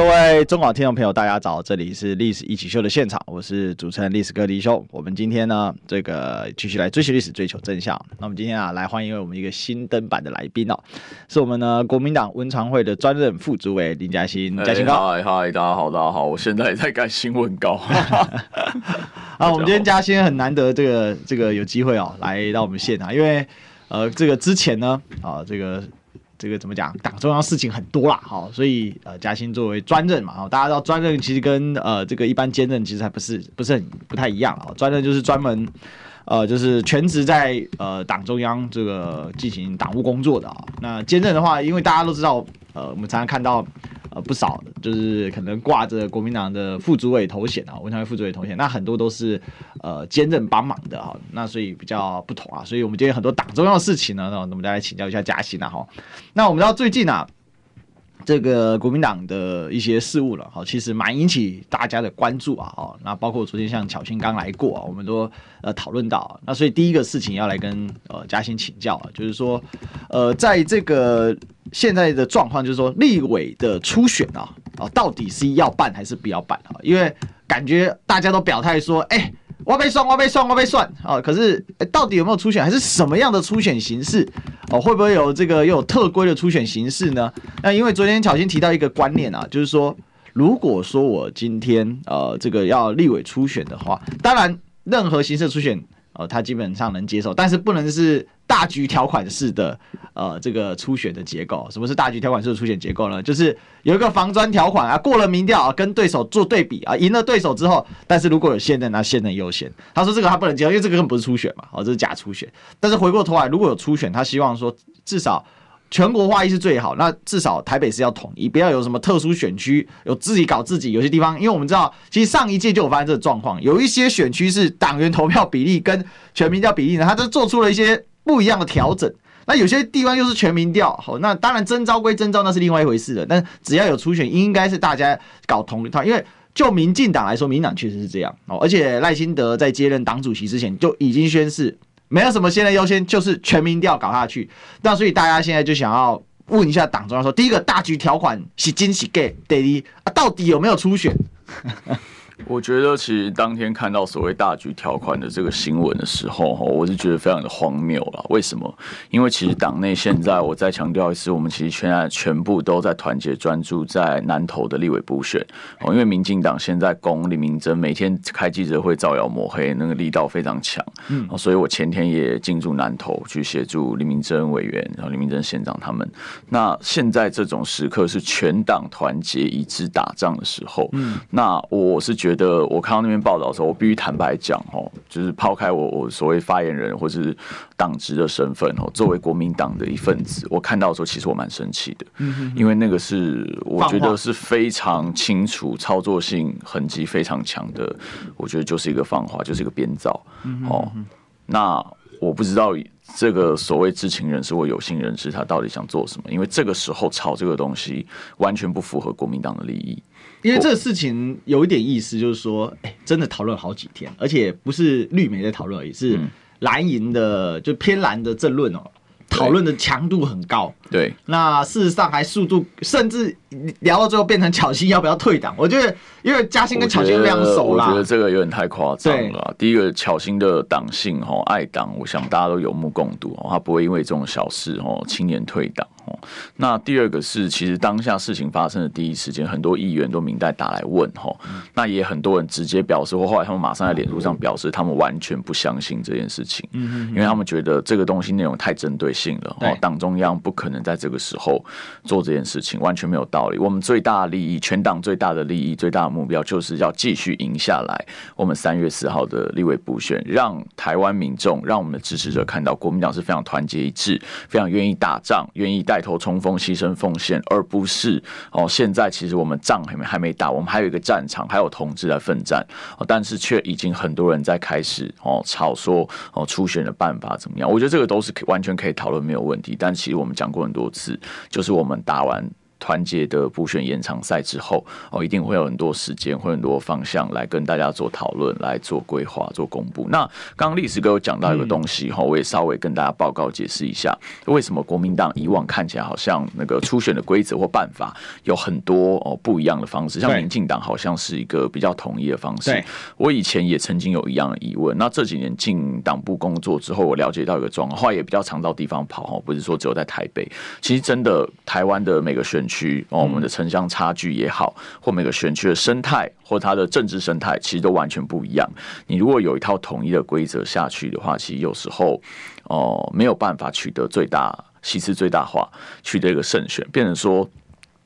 各位中广听众朋友，大家早！这里是历史一起秀的现场，我是主持人历史哥李修。我们今天呢，这个继续来追寻历史，追求真相。那我们今天啊，来欢迎我们一个新登版的来宾哦，是我们呢国民党文常会的专任副主委林嘉欣。嘉欣哥，嗨嗨，大家好，大家好，我现在也在改新闻稿。啊，我们今天嘉欣很难得，这个这个有机会哦，来到我们现场，因为呃，这个之前呢，啊，这个。这个怎么讲？党中央事情很多啦，好，所以呃，嘉兴作为专任嘛，好，大家知道专任其实跟呃这个一般兼任其实还不是不是很不太一样啊。专任就是专门呃就是全职在呃党中央这个进行党务工作的啊。那兼任的话，因为大家都知道，呃，我们常常看到。呃，不少就是可能挂着国民党的副主委头衔啊，文传会副主委头衔，那很多都是呃兼任帮忙的哈，那所以比较不同啊，所以我们今天很多党中央的事情呢，那我们再来请教一下嘉欣啊哈。那我们知道最近啊，这个国民党的一些事务了哈，其实蛮引起大家的关注啊哈。那包括昨天像巧芯刚来过啊，我们都呃讨论到，那所以第一个事情要来跟呃嘉欣请教啊，就是说呃在这个。现在的状况就是说，立委的初选啊，啊，到底是要办还是不要办啊？因为感觉大家都表态说，哎、欸，我被算，我被算，我被算啊。可是，到底有没有初选，还是什么样的初选形式？哦，会不会有这个又有特规的初选形式呢？那因为昨天巧心提到一个观念啊，就是说，如果说我今天呃这个要立委初选的话，当然任何形式初选，呃，他基本上能接受，但是不能是。大局条款式的呃这个初选的结构，什么是大局条款式的初选结构呢？就是有一个防专条款啊，过了民调啊，跟对手做对比啊，赢了对手之后，但是如果有现任，那现任优先。他说这个他不能接受，因为这个根本不是初选嘛，哦，这是假初选。但是回过头来，如果有初选，他希望说至少全国划一是最好，那至少台北市要统一，不要有什么特殊选区，有自己搞自己。有些地方，因为我们知道，其实上一届就有发生这个状况，有一些选区是党员投票比例跟全民调比例呢，他就做出了一些。不一样的调整，那有些地方又是全民调，好，那当然征召归征召，那是另外一回事了。但只要有初选，应该是大家搞同一套。因为就民进党来说，民党确实是这样哦。而且赖清德在接任党主席之前就已经宣誓，没有什么现在优先，就是全民调搞下去。那所以大家现在就想要问一下党中央说，第一个大局条款是真是假？第一啊，到底有没有初选？我觉得其实当天看到所谓大局条款的这个新闻的时候，哈，我是觉得非常的荒谬了。为什么？因为其实党内现在，我再强调一次，我们其实现在全部都在团结专注在南投的立委补选。哦，因为民进党现在攻李明珍，每天开记者会造谣抹黑，那个力道非常强。嗯，所以我前天也进驻南投去协助李明珍委员，然后李明珍县长他们。那现在这种时刻是全党团结一致打仗的时候。嗯，那我是觉得。觉得我看到那边报道的时候，我必须坦白讲哦，就是抛开我我所谓发言人或是党职的身份哦，作为国民党的一份子，我看到的时候，其实我蛮生气的，嗯因为那个是我觉得是非常清楚操作性痕迹非常强的，我觉得就是一个放话，就是一个编造哦。那我不知道这个所谓知情人士或有心人士他到底想做什么，因为这个时候炒这个东西完全不符合国民党的利益。因为这个事情有一点意思，就是说，哎，真的讨论好几天，而且不是绿媒在讨论而已，是蓝营的，就偏蓝的政论哦，讨论的强度很高。对，那事实上还速度，甚至聊到最后变成巧心要不要退党？我觉得，因为嘉欣跟巧心非常熟啦，我觉得这个有点太夸张了。第一个，巧心的党性哦，爱党，我想大家都有目共睹哦，他不会因为这种小事哦轻言退党。那第二个是，其实当下事情发生的第一时间，很多议员都明代打来问哈，那也很多人直接表示，或后来他们马上在脸书上表示，他们完全不相信这件事情，嗯因为他们觉得这个东西内容太针对性了，哦，党中央不可能在这个时候做这件事情，完全没有道理。我们最大的利益，全党最大的利益，最大的目标，就是要继续赢下来。我们三月四号的立委补选，让台湾民众，让我们的支持者看到，国民党是非常团结一致，非常愿意打仗，愿意带头。头冲锋、牺牲奉献，而不是哦，现在其实我们仗还没还没打，我们还有一个战场，还有同志在奋战，哦但是却已经很多人在开始哦吵说哦初选的办法怎么样？我觉得这个都是完全可以讨论，没有问题。但其实我们讲过很多次，就是我们打完。团结的补选延长赛之后，哦，一定会有很多时间，会很多方向来跟大家做讨论，来做规划、做公布。那刚刚历史哥有讲到一个东西哈，我也稍微跟大家报告解释一下，为什么国民党以往看起来好像那个初选的规则或办法有很多哦不一样的方式，像民进党好像是一个比较统一的方式。我以前也曾经有一样的疑问。那这几年进党部工作之后，我了解到一个状况，后来也比较常到地方跑哈，不是说只有在台北。其实真的台湾的每个选区哦，我们的城乡差距也好，或每个选区的生态或它的政治生态，其实都完全不一样。你如果有一套统一的规则下去的话，其实有时候哦没有办法取得最大席次最大化，取得一个胜选，变成说。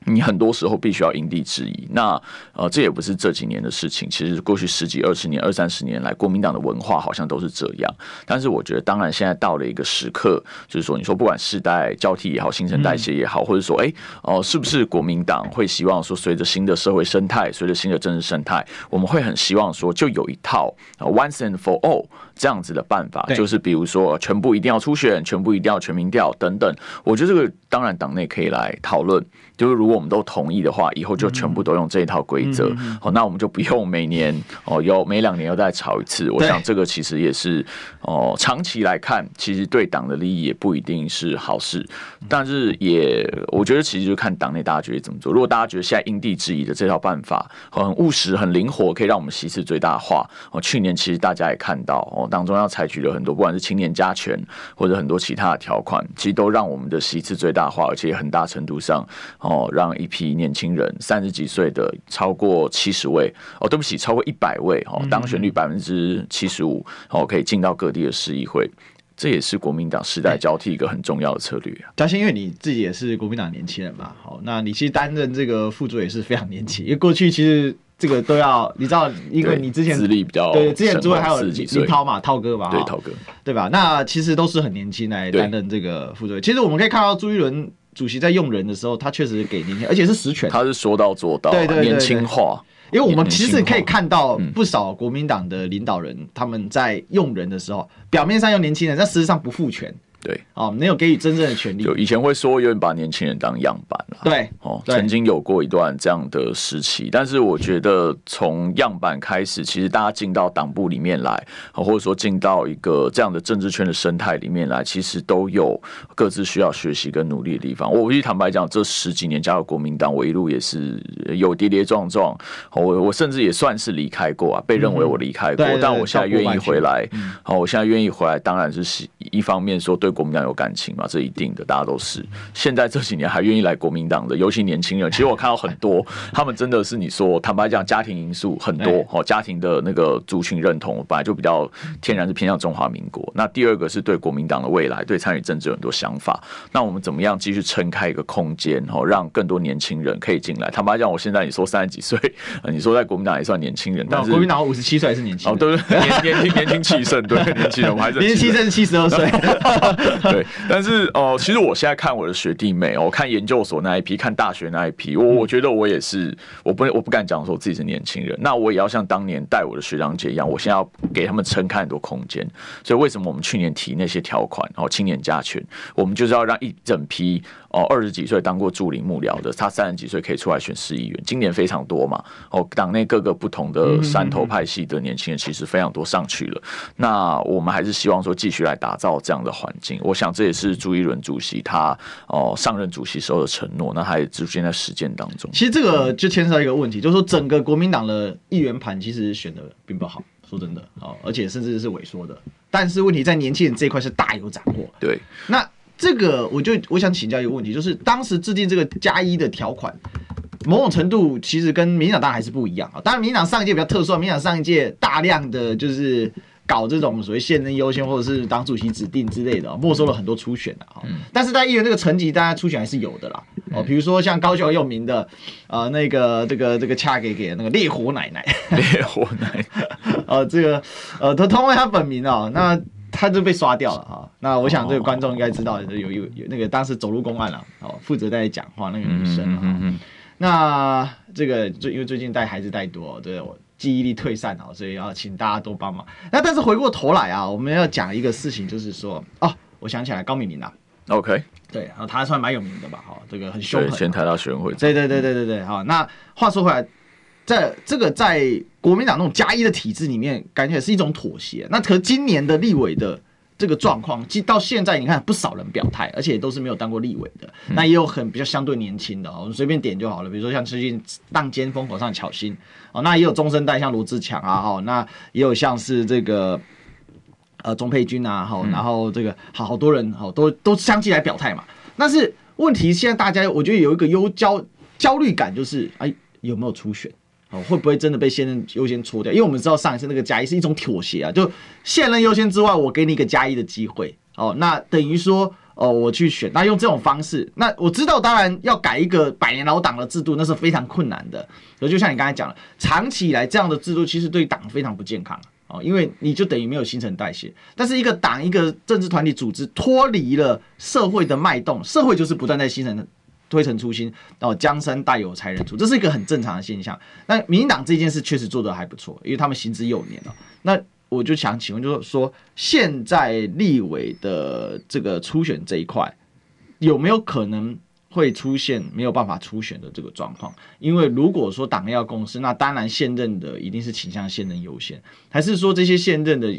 你很多时候必须要因地制宜，那呃，这也不是这几年的事情。其实过去十几、二十年、二三十年来，国民党的文化好像都是这样。但是我觉得，当然现在到了一个时刻，就是说，你说不管世代交替也好，新陈代谢也好，或者说，哎，哦，是不是国民党会希望说，随着新的社会生态，随着新的政治生态，我们会很希望说，就有一套 once and for all 这样子的办法，就是比如说，全部一定要初选，全部一定要全民调等等。我觉得这个当然党内可以来讨论。就是如果我们都同意的话，以后就全部都用这一套规则，好、嗯哦，那我们就不用每年哦，要每两年要再吵一次。我想这个其实也是哦，长期来看，其实对党的利益也不一定是好事。但是也，我觉得其实就看党内大家觉得怎么做。如果大家觉得现在因地制宜的这套办法很务实、很灵活，可以让我们席次最大化。哦，去年其实大家也看到哦，党中要采取了很多，不管是青年加权或者很多其他的条款，其实都让我们的席次最大化，而且很大程度上。哦，让一批年轻人三十几岁的超过七十位哦，对不起，超过一百位哦，当选率百分之七十五哦，可以进到各地的市议会，这也是国民党世代交替一个很重要的策略啊。嘉欣，因为你自己也是国民党年轻人嘛，好，那你其实担任这个副主也是非常年轻，因为过去其实这个都要你知道，因为你之前资历比较对，之前主委还有林涛嘛，涛哥嘛，对，涛哥对吧？那其实都是很年轻来担任这个副主委。其实我们可以看到朱一伦。主席在用人的时候，他确实给年轻，而且是实权。他是说到做到，对对，年轻化。因为我们其实可以看到不少国民党的领导人，他们在用人的时候，表面上用年轻人，但实际上不赋权。对，哦，没有给予真正的权利。就以前会说有点把年轻人当样板了。对，哦，曾经有过一段这样的时期，但是我觉得从样板开始，其实大家进到党部里面来，或者说进到一个这样的政治圈的生态里面来，其实都有各自需要学习跟努力的地方。我必须坦白讲，这十几年加入国民党，我一路也是有跌跌撞撞。我我甚至也算是离开过啊，被认为我离开过，但我现在愿意回来。好，我现在愿意回来，当然是一方面说对。国民党有感情嘛？这一定的，大家都是。现在这几年还愿意来国民党的，尤其年轻人，其实我看到很多，他们真的是你说，坦白讲，家庭因素很多哦，家庭的那个族群认同本来就比较天然是偏向中华民国。那第二个是对国民党的未来，对参与政治有很多想法。那我们怎么样继续撑开一个空间，哦，让更多年轻人可以进来？坦白讲，我现在你说三十几岁，你说在国民党也算年轻人，但是国民党五十七岁还是年轻，哦，对对，年年轻年轻气盛，对年轻人，我还是 年轻气盛七十二岁。对，但是哦、呃，其实我现在看我的学弟妹，哦看研究所那一批，看大学那一批，我我觉得我也是，我不我不敢讲说我自己是年轻人，那我也要像当年带我的学长姐一样，我现在要给他们撑开很多空间。所以为什么我们去年提那些条款，然后，青年加权，我们就是要让一整批。哦，二十几岁当过助理幕僚的，他三十几岁可以出来选市议员。今年非常多嘛，哦，党内各个不同的山头派系的年轻人其实非常多上去了。那我们还是希望说继续来打造这样的环境。我想这也是朱一伦主席他哦上任主席时候的承诺，那他也逐渐在实践当中。其实这个就牵涉到一个问题，就是说整个国民党的议员盘其实选的并不好，说真的，哦，而且甚至是萎缩的。但是问题在年轻人这一块是大有斩获。对，那。这个我就我想请教一个问题，就是当时制定这个加一的条款，某种程度其实跟民进党当然还是不一样啊。当然民进党上一届比较特殊，民进党上一届大量的就是搞这种所谓现任优先或者是党主席指定之类的，没收了很多初选的啊。但是在议员这个层级，大家初选还是有的啦。哦，比如说像高雄很有名的，呃，那个这个这个恰给给那个烈火奶奶，烈火奶奶，呃，这个呃，他通为他本名啊，那他就被刷掉了啊。那我想这个观众应该知道，有有有那个当时走路公案了，哦，负责在讲话那个女生啊。嗯嗯。那这个最因为最近带孩子带多，对我记忆力退散啊，所以要请大家多帮忙。那但是回过头来啊，我们要讲一个事情，就是说哦，我想起来高敏玲啊。OK。对，然后他算蛮有名的吧？哈，这个很凶狠。前台大学生会。对对对对对对，好。那话说回来，在这个在国民党那种加一的体制里面，感觉是一种妥协。那可今年的立委的这个状况，即到现在你看不少人表态，而且都是没有当过立委的。那也有很比较相对年轻的，我们随便点就好了。比如说像最近浪尖风口上巧心，哦，那也有中生代像罗志强啊，哈，那也有像是这个。呃，钟佩君啊，好，然后这个好好多人，好，都都相继来表态嘛。但是问题现在大家，我觉得有一个忧焦焦虑感，就是哎，有没有初选？会不会真的被现任优先搓掉？因为我们知道上一次那个加一是一种妥协啊，就现任优先之外，我给你一个加一的机会。哦，那等于说，哦，我去选，那用这种方式，那我知道，当然要改一个百年老党的制度，那是非常困难的。而就像你刚才讲了，长期以来这样的制度，其实对党非常不健康哦。因为你就等于没有新陈代谢，但是一个党、一个政治团体组织脱离了社会的脉动，社会就是不断在新陈推陈出新，哦，江山代有才人出，这是一个很正常的现象。那民进党这件事确实做得还不错，因为他们行之有年了。那我就想请问，就是说现在立委的这个初选这一块，有没有可能？会出现没有办法初选的这个状况，因为如果说党要共识，那当然现任的一定是倾向现任优先，还是说这些现任的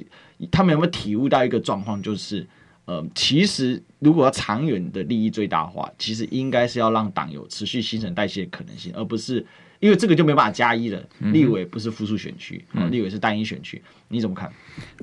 他们有没有体悟到一个状况，就是呃，其实如果要长远的利益最大化，其实应该是要让党有持续新陈代谢的可能性，而不是因为这个就没办法加一了。立委不是复数选区，嗯，立委是单一选区。你怎么看？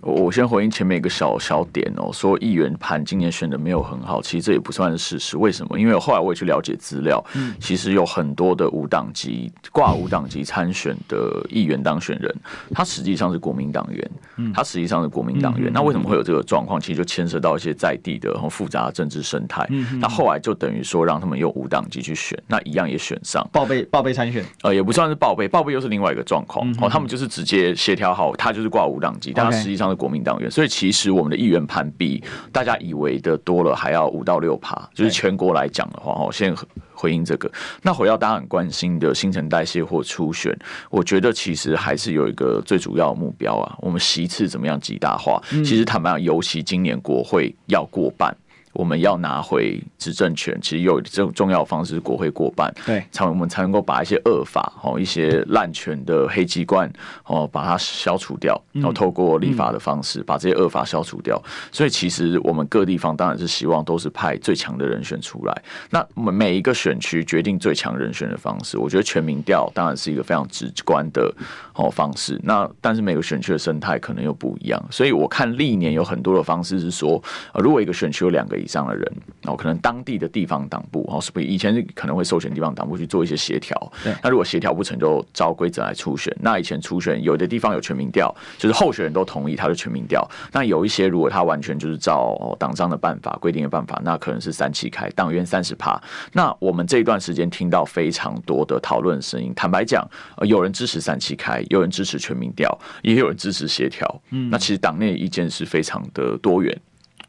我先回应前面一个小小点哦，说议员盘今年选的没有很好，其实这也不算是事实。为什么？因为后来我也去了解资料，其实有很多的无党籍挂无党籍参选的议员当选人，他实际上是国民党员，他实际上是国民党员。那为什么会有这个状况？其实就牵涉到一些在地的很复杂的政治生态。那后来就等于说让他们用无党籍去选，那一样也选上报备报备参选，呃，也不算是报备，报备又是另外一个状况哦。他们就是直接协调好，他就是挂无。无党籍，但他实际上是国民党员，所以其实我们的议员盘比大家以为的多了，还要五到六趴。就是全国来讲的话，我先回应这个。那回到大家很关心的新陈代谢或初选，我觉得其实还是有一个最主要的目标啊，我们席次怎么样极大化？其实坦白讲，尤其今年国会要过半。我们要拿回执政权，其实有这种重要的方式，国会过半，对，才我们才能够把一些恶法哦，一些滥权的黑机关哦，把它消除掉，然后透过立法的方式把这些恶法消除掉。所以其实我们各地方当然是希望都是派最强的人选出来。那我们每一个选区决定最强人选的方式，我觉得全民调当然是一个非常直观的哦方式。那但是每个选区的生态可能又不一样，所以我看历年有很多的方式是说，呃如果一个选区有两个。以上的人，哦，可能当地的地方党部，哦，是不是以前可能会授权地方党部去做一些协调？那如果协调不成，就照规则来初选。那以前初选有的地方有全民调，就是候选人都同意，他就全民调。那有一些如果他完全就是照党章的办法规定的办法，那可能是三七开，党员三十趴。那我们这一段时间听到非常多的讨论声音，坦白讲，有人支持三七开，有人支持全民调，也有人支持协调。嗯，那其实党内意见是非常的多元。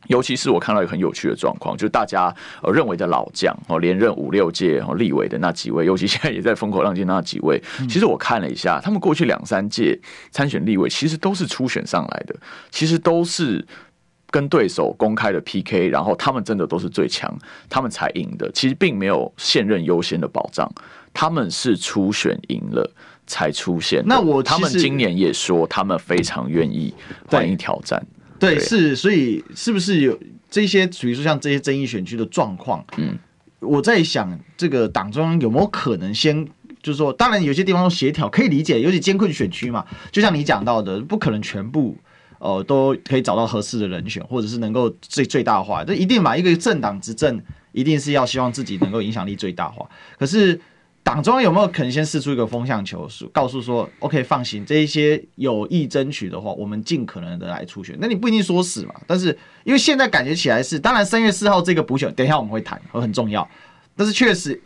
尤其是我看到一个很有趣的状况，就是大家呃认为的老将哦，连任五六届哦立委的那几位，尤其现在也在风口浪尖那几位，其实我看了一下，他们过去两三届参选立委，其实都是初选上来的，其实都是跟对手公开的 PK，然后他们真的都是最强，他们才赢的。其实并没有现任优先的保障，他们是初选赢了才出现。那我他们今年也说，他们非常愿意欢迎挑战。对，是，所以是不是有这些，比如说像这些争议选区的状况？嗯，我在想，这个党中央有没有可能先，就是说，当然有些地方协调可以理解，尤其艰困选区嘛，就像你讲到的，不可能全部哦、呃、都可以找到合适的人选，或者是能够最最大化，这一定嘛，一个政党执政一定是要希望自己能够影响力最大化，可是。党中央有没有可能先试出一个风向球，告诉说，OK，放心，这一些有意争取的话，我们尽可能的来初选。那你不一定说死嘛，但是因为现在感觉起来是，当然三月四号这个补选，等一下我们会谈，很重要。但是确实，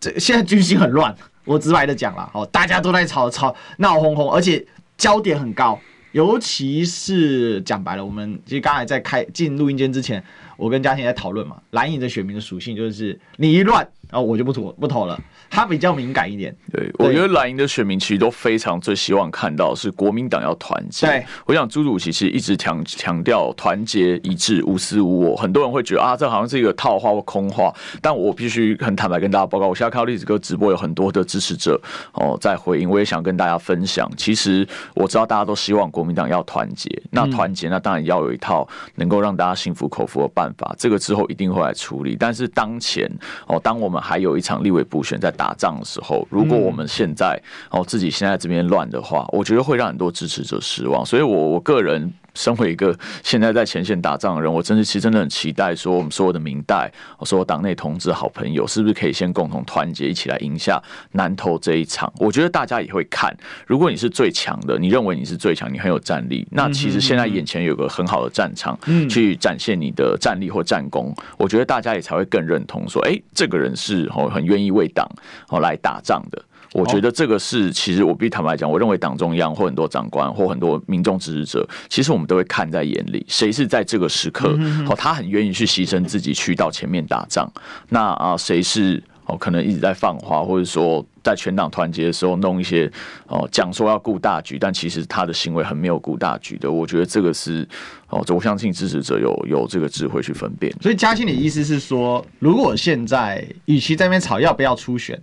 这现在军心很乱，我直白的讲了，哦，大家都在吵吵闹哄哄，而且焦点很高，尤其是讲白了，我们其实刚才在开进录音间之前，我跟嘉欣在讨论嘛，蓝营的选民的属性就是你一乱。然后我就不投不投了，他比较敏感一点。对，我觉得蓝营的选民其实都非常最希望看到是国民党要团结。对，我想朱主席其实一直强强调团结一致、无私无我。很多人会觉得啊，这好像是一个套话或空话。但我必须很坦白跟大家报告，我现在看到栗子哥直播有很多的支持者哦在回应，我也想跟大家分享。其实我知道大家都希望国民党要团结，那团结那当然要有一套能够让大家心服口服的办法。这个之后一定会来处理。但是当前哦，当我们还有一场立委补选在打仗的时候，如果我们现在哦自己现在这边乱的话，我觉得会让很多支持者失望。所以，我我个人身为一个现在在前线打仗的人，我真是其实真的很期待说，我们所有的明代，我说党内同志好朋友，是不是可以先共同团结，一起来赢下南投这一场？我觉得大家也会看。如果你是最强的，你认为你是最强，你很有战力，那其实现在眼前有个很好的战场，去展现你的战力或战功，我觉得大家也才会更认同说，哎，这个人是哦。很愿意为党哦来打仗的，我觉得这个是其实我必须坦白讲，我认为党中央或很多长官或很多民众支持者，其实我们都会看在眼里，谁是在这个时刻哦，他很愿意去牺牲自己去到前面打仗，那啊谁是哦可能一直在放话，或者说在全党团结的时候弄一些哦讲说要顾大局，但其实他的行为很没有顾大局的，我觉得这个是哦，我相信支持者有有这个智慧去分辨。所以嘉欣的意思是说，如果现在与其在那边吵要不要初选，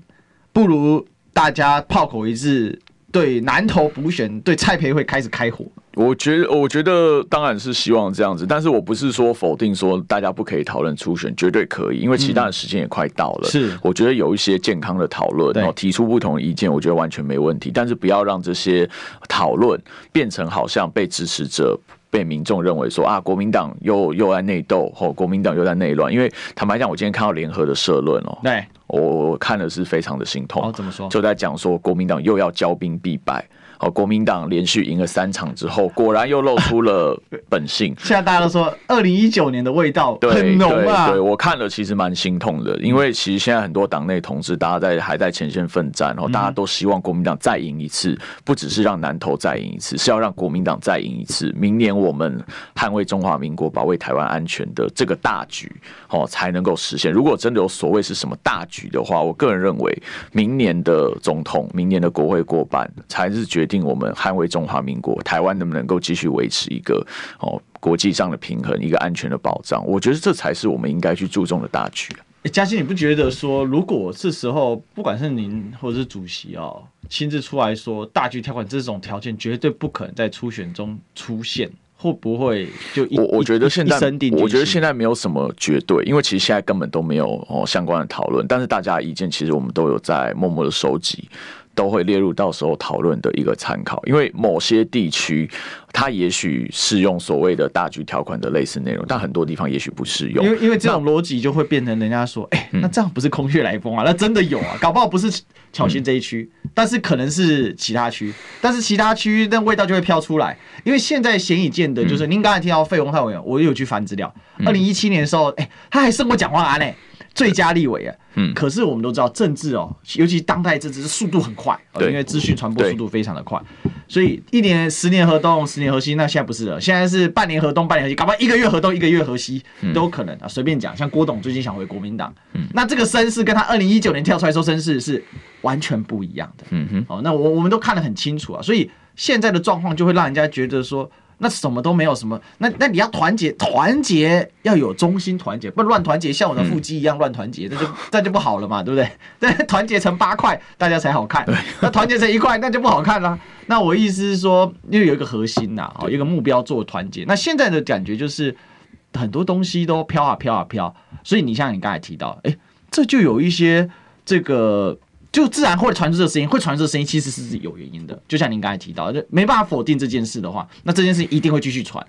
不如大家炮口一致，对南投补选，对蔡培慧开始开火。我觉得，我觉得当然是希望这样子，但是我不是说否定说大家不可以讨论初选，绝对可以，因为其他的时间也快到了。是，我觉得有一些健康的讨论，然后提出不同的意见，我觉得完全没问题。但是不要让这些讨论变成好像被支持者、被民众认为说啊，国民党又又在内斗，或国民党又在内乱。因为坦白讲，我今天看到联合的社论哦，对，我我看的是非常的心痛。哦，怎么说？就在讲说国民党又要骄兵必败。哦，国民党连续赢了三场之后，果然又露出了 本性。现在大家都说，二零一九年的味道很浓啊。对，对，我看了其实蛮心痛的，因为其实现在很多党内同志，大家在还在前线奋战，然后大家都希望国民党再赢一次，不只是让南投再赢一次，是要让国民党再赢一次。明年我们捍卫中华民国、保卫台湾安全的这个大局，哦，才能够实现。如果真的有所谓是什么大局的话，我个人认为，明年的总统、明年的国会过半，才是决定我们捍卫中华民国，台湾能不能够继续维持一个哦国际上的平衡，一个安全的保障？我觉得这才是我们应该去注重的大局。欸，嘉欣，你不觉得说，如果这时候不管是您或者是主席哦，亲自出来说大局条款这种条件绝对不可能在初选中出现，会不会就一我我觉得现在我觉得现在没有什么绝对，因为其实现在根本都没有哦相关的讨论，但是大家的意见其实我们都有在默默的收集。都会列入到时候讨论的一个参考，因为某些地区它也许适用所谓的大局条款的类似内容，但很多地方也许不适用。因为因为这种逻辑就会变成人家说，哎、欸，那这样不是空穴来风啊？那真的有啊，搞不好不是巧芯这一区，但是可能是其他区，但是其他区那味道就会飘出来。因为现在显已见的就是，您刚才听到费鸿泰委员，我有去翻资料，二零一七年的时候，哎、欸，他还胜过蒋万安呢。最佳立委啊，嗯，可是我们都知道政治哦，尤其当代政治是速度很快，因为资讯传播速度非常的快，所以一年、十年河东，十年河西，那现在不是了，现在是半年河东，半年河西，搞不好一个月河东，一个月河西都有可能啊，随便讲，像郭董最近想回国民党，那这个声势跟他二零一九年跳出来说声势是完全不一样的，嗯哼，哦，那我我们都看得很清楚啊，所以现在的状况就会让人家觉得说。那什么都没有什么，那那你要团结，团结要有中心团结，不乱团结，像我的腹肌一样乱团结，那就 那就不好了嘛，对不对？那 团结成八块，大家才好看。那团结成一块，那就不好看了。那我意思是说，因为有一个核心呐，哦，一个目标做团结。那现在的感觉就是很多东西都飘啊飘啊飘，所以你像你刚才提到，哎，这就有一些这个。就自然会传出这个声音，会传出这个声音，其实是是有原因的。就像您刚才提到，就没办法否定这件事的话，那这件事一定会继续传。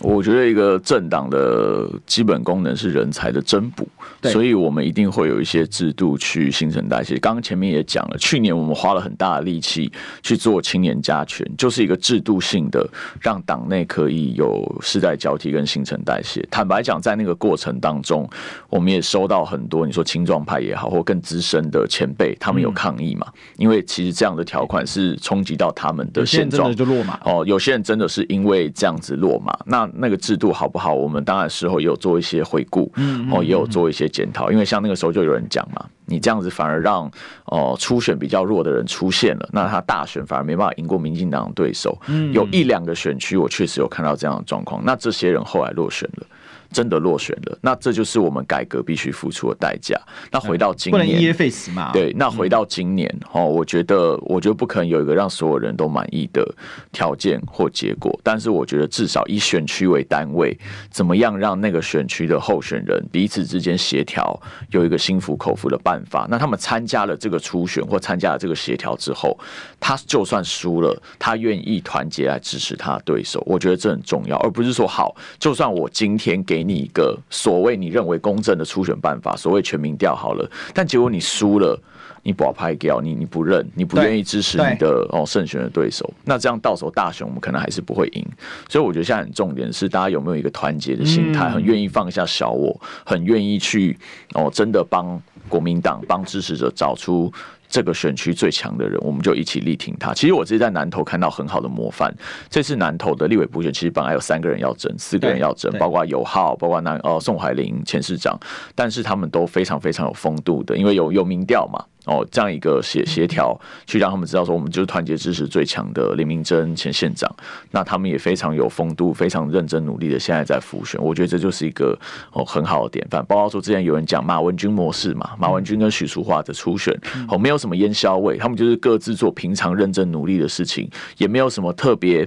我觉得一个政党的基本功能是人才的增补，所以我们一定会有一些制度去新陈代谢。刚刚前面也讲了，去年我们花了很大的力气去做青年加权，就是一个制度性的，让党内可以有世代交替跟新陈代谢。坦白讲，在那个过程当中，我们也收到很多你说青壮派也好，或更资深的前辈，他们有抗议嘛？因为其实这样的条款是冲击到他们的现状，就落马哦。有些人真的是因为这样子落马，那。那个制度好不好？我们当然事后也有做一些回顾，哦，也有做一些检讨。因为像那个时候就有人讲嘛，你这样子反而让哦初选比较弱的人出现了，那他大选反而没办法赢过民进党的对手。有一两个选区我确实有看到这样的状况，那这些人后来落选了。真的落选了，那这就是我们改革必须付出的代价。那回到今年，不能因噎废食嘛？对，那回到今年，哦，我觉得，我觉得不可能有一个让所有人都满意的条件或结果。但是，我觉得至少以选区为单位，怎么样让那个选区的候选人彼此之间协调，有一个心服口服的办法。那他们参加了这个初选或参加了这个协调之后，他就算输了，他愿意团结来支持他的对手。我觉得这很重要，而不是说好，就算我今天给。给你一个所谓你认为公正的初选办法，所谓全民调好了，但结果你输了，你不要拍掉，你你不认，你不愿意支持你的哦胜选的对手，那这样到时候大选我们可能还是不会赢。所以我觉得现在很重点是大家有没有一个团结的心态，很愿意放下小我，很愿意去哦真的帮国民党帮支持者找出。这个选区最强的人，我们就一起力挺他。其实我自己在南投看到很好的模范。这次南投的立委补选，其实本来有三个人要争，四个人要争，包括尤浩，包括南呃宋海玲前市长，但是他们都非常非常有风度的，因为有有民调嘛。哦，这样一个协协调，去让他们知道说，我们就是团结支持最强的林明珍前县长。那他们也非常有风度，非常认真努力的，现在在复选。我觉得这就是一个哦很好的典范。包括说之前有人讲马文君模式嘛，马文君跟许淑华的初选哦，没有什么烟硝味，他们就是各自做平常认真努力的事情，也没有什么特别。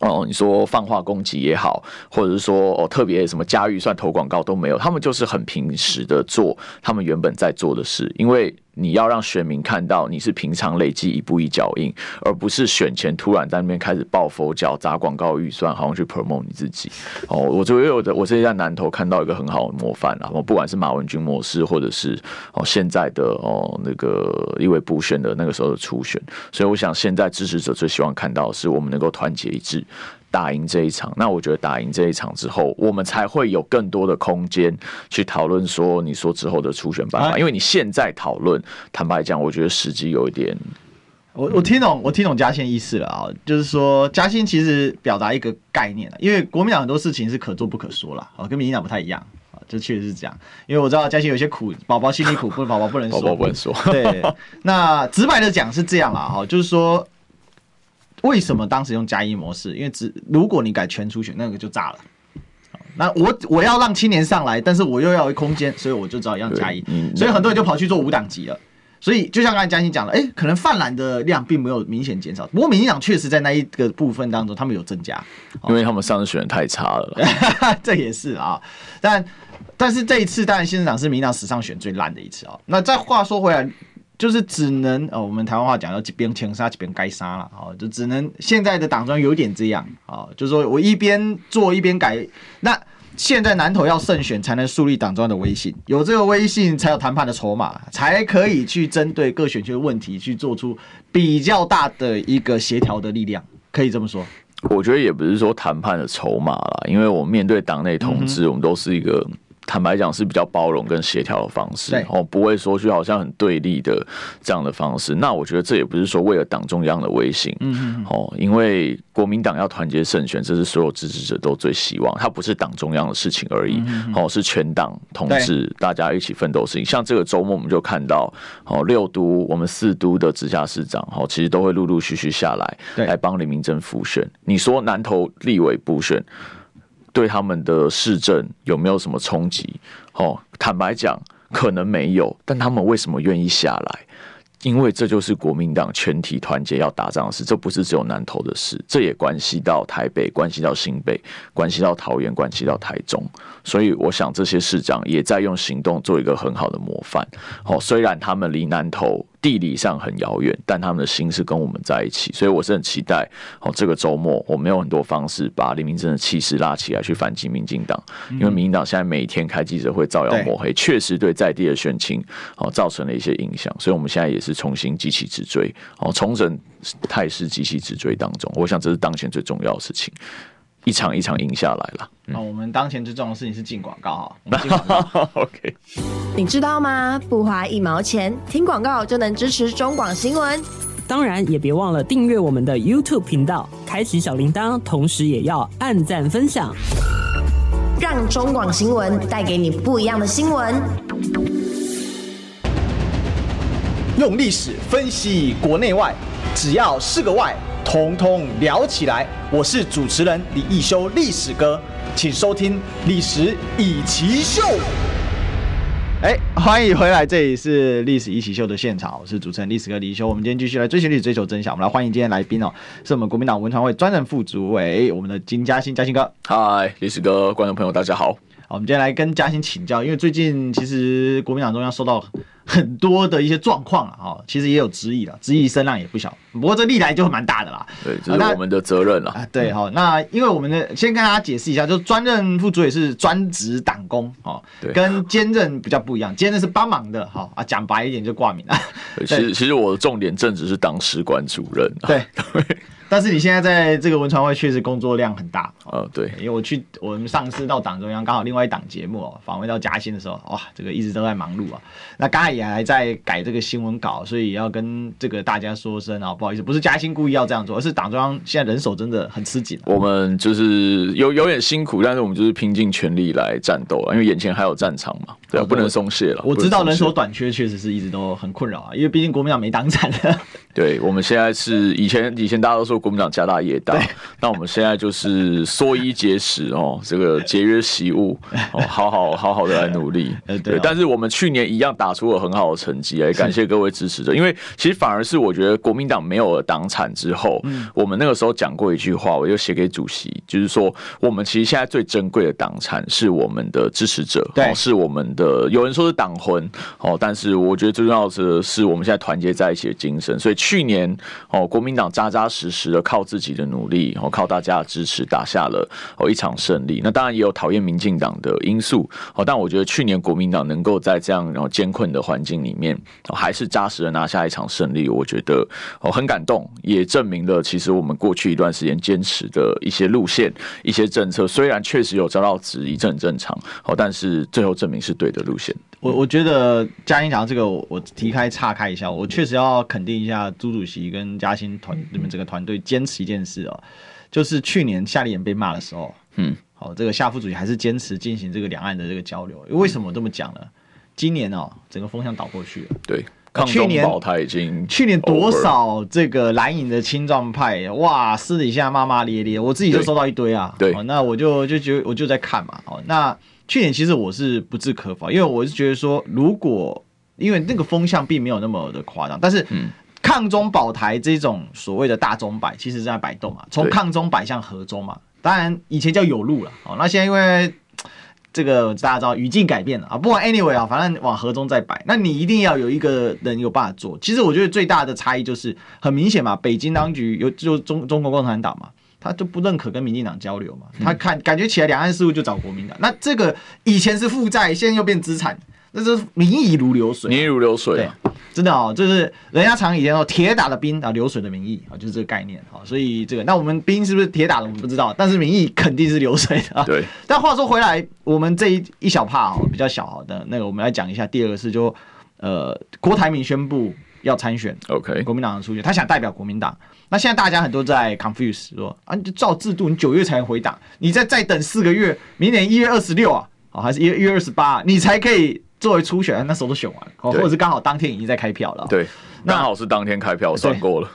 哦，你说放话攻击也好，或者是说哦特别什么加预算投广告都没有，他们就是很平实的做他们原本在做的事，因为。你要让选民看到你是平常累积一步一脚印，而不是选前突然在那边开始抱佛脚砸广告预算，好像去 promote 你自己。哦，我就有的，我这在南投看到一个很好的模范啊，不管是马文君模式，或者是哦现在的哦那个因为补选的那个时候的初选，所以我想现在支持者最希望看到的是我们能够团结一致。打赢这一场，那我觉得打赢这一场之后，我们才会有更多的空间去讨论说你说之后的初选办法。因为你现在讨论，坦白讲，我觉得时机有一点。我我听懂，我听懂嘉兴意思了啊，就是说嘉兴其实表达一个概念，因为国民党很多事情是可做不可说了啊，跟民进党不太一样啊，这确实是这样。因为我知道嘉兴有些苦，宝宝心里苦，不，宝宝不能说，宝宝不能说。对，那直白的讲是这样了哈，就是说。为什么当时用加一模式？因为只如果你改全初选，那个就炸了。那我我要让青年上来，但是我又要有空间，所以我就只好用加一。所以很多人就跑去做五党籍了。所以就像刚才嘉欣讲的，哎、欸，可能泛蓝的量并没有明显减少，不过民进党确实在那一个部分当中，他们有增加，因为他们上次选的太差了。这也是啊，但但是这一次当然新市长是民进党史上选最烂的一次啊。那再话说回来。就是只能哦，我们台湾话讲到一边枪杀一边该杀了，哦，就只能现在的党中央有点这样，哦，就是说我一边做一边改。那现在南投要胜选，才能树立党中央的威信，有这个威信，才有谈判的筹码，才可以去针对各选区的问题，去做出比较大的一个协调的力量，可以这么说。我觉得也不是说谈判的筹码啦，因为我们面对党内同志，我们都是一个。坦白讲是比较包容跟协调的方式，哦，不会说去好像很对立的这样的方式。那我觉得这也不是说为了党中央的威信，嗯，哦，因为国民党要团结胜选，这是所有支持者都最希望。它不是党中央的事情而已，哦，是全党同志大家一起奋斗的事情。像这个周末我们就看到，哦，六都我们四都的直辖市长，哦，其实都会陆陆续续下来来帮李明溱辅选。你说南投立委补选？对他们的市政有没有什么冲击？哦，坦白讲，可能没有。但他们为什么愿意下来？因为这就是国民党全体团结要打仗的事，这不是只有南投的事，这也关系到台北，关系到新北，关系到桃园，关系到台中。所以，我想这些市长也在用行动做一个很好的模范。哦，虽然他们离南投。地理上很遥远，但他们的心是跟我们在一起，所以我是很期待哦，这个周末我们有很多方式把黎明真的气势拉起来，去反击民进党，因为民进党现在每天开记者会造谣抹黑，确实对在地的选情哦造成了一些影响，所以我们现在也是重新急起直追哦，重整态势，急起直追当中，我想这是当前最重要的事情。一场一场赢下来了。那、嗯哦、我们当前最重要的事情是进广告哈。OK，你知道吗？不花一毛钱，听广告就能支持中广新闻。当然，也别忘了订阅我们的 YouTube 频道，开启小铃铛，同时也要按赞分享，让中广新闻带给你不一样的新闻。用历史分析国内外，只要是个“外”。通通聊起来！我是主持人李一修，历史哥，请收听《历史以奇秀》。哎，欢迎回来，这里是《历史一起秀》的现场，我是主持人历史哥李易修。我们今天继续来追寻历史，追求真相。我们来欢迎今天来宾哦，是我们国民党文传会专任副主委，我们的金嘉欣嘉欣哥。嗨，历史哥，观众朋友，大家好。好，我们今天来跟嘉兴请教，因为最近其实国民党中央收到。很多的一些状况啊，哈，其实也有质疑了，质疑声浪也不小。不过这历来就蛮大的啦，对，这是我们的责任了。啊，对哈，那因为我们的先跟大家解释一下，就专任副主委是专职党工哦，对，跟兼任比较不一样，兼任是帮忙的哈啊，讲白一点就挂名了。其实 其实我的重点正职是当史馆主任，对对。但是你现在在这个文传会确实工作量很大啊、哦，对，因为我去我们上次到党中央，刚好另外一档节目哦，访问到嘉兴的时候，哇，这个一直都在忙碌啊。那刚才也还在改这个新闻稿，所以也要跟这个大家说声啊，不好意思，不是嘉兴故意要这样做，而是党中央现在人手真的很吃紧。我们就是有有点辛苦，但是我们就是拼尽全力来战斗啊，因为眼前还有战场嘛，对啊，不能松懈了。我知道人手短缺确实是一直都很困扰啊，因为毕竟国民党没党产了。对，我们现在是以前以前大家都说国民党家大业大，那我们现在就是缩衣节食哦，这个节约习物哦，好好好好的来努力。对，但是我们去年一样打出了很好的成绩，也感谢各位支持者。因为其实反而是我觉得国民党没有了党产之后，我们那个时候讲过一句话，我就写给主席，就是说我们其实现在最珍贵的党产是我们的支持者，对，是我们的有人说是党魂哦，但是我觉得最重要的是我们现在团结在一起的精神，所以。去年哦，国民党扎扎实实的靠自己的努力，哦，靠大家的支持打下了哦一场胜利。那当然也有讨厌民进党的因素哦，但我觉得去年国民党能够在这样然后艰困的环境里面，还是扎实的拿下一场胜利，我觉得哦很感动，也证明了其实我们过去一段时间坚持的一些路线、一些政策，虽然确实有遭到质疑，这很正常哦，但是最后证明是对的路线。我我觉得嘉欣讲到这个，我提开岔开一下，我确实要肯定一下朱主席跟嘉欣团你们整个团队坚持一件事哦，就是去年夏立言被骂的时候，嗯，好，这个夏副主席还是坚持进行这个两岸的这个交流。为什么我这么讲呢？今年哦，整个风向倒过去了，对，去年他已经去年多少这个蓝营的青壮派哇，私底下骂骂咧咧，我自己就收到一堆啊，对，那我就就觉得我就在看嘛，哦，那。去年其实我是不置可否，因为我是觉得说，如果因为那个风向并没有那么的夸张，但是抗中保台这种所谓的大中摆，其实是在摆动嘛，从抗中摆向和中嘛。当然以前叫有路了，哦，那现在因为这个大家知道语境改变了啊，不管 anyway 啊，反正往和中再摆，那你一定要有一个人有办法做。其实我觉得最大的差异就是很明显嘛，北京当局有就中中国共产党嘛。他就不认可跟民进党交流嘛？他看感觉起来两岸事务就找国民党。那这个以前是负债，现在又变资产，那是民意如流水，民意如流水。对，真的哦，就是人家常以前说铁打的兵啊，流水的民意啊，就是这个概念啊。所以这个，那我们兵是不是铁打的？我们不知道，但是民意肯定是流水的啊。对。但话说回来，我们这一一小帕哦，比较小的那个，我们来讲一下第二个是就呃，郭台铭宣布要参选，OK，国民党的初选，他想代表国民党。那现在大家很多在 confuse 说啊，你就照制度，你九月才能回党，你再再等四个月，明年一月二十六啊，哦，还是一月二十八，你才可以作为初选，那时候都选完了，哦，或者是刚好当天已经在开票了。对，刚好是当天开票，算过了。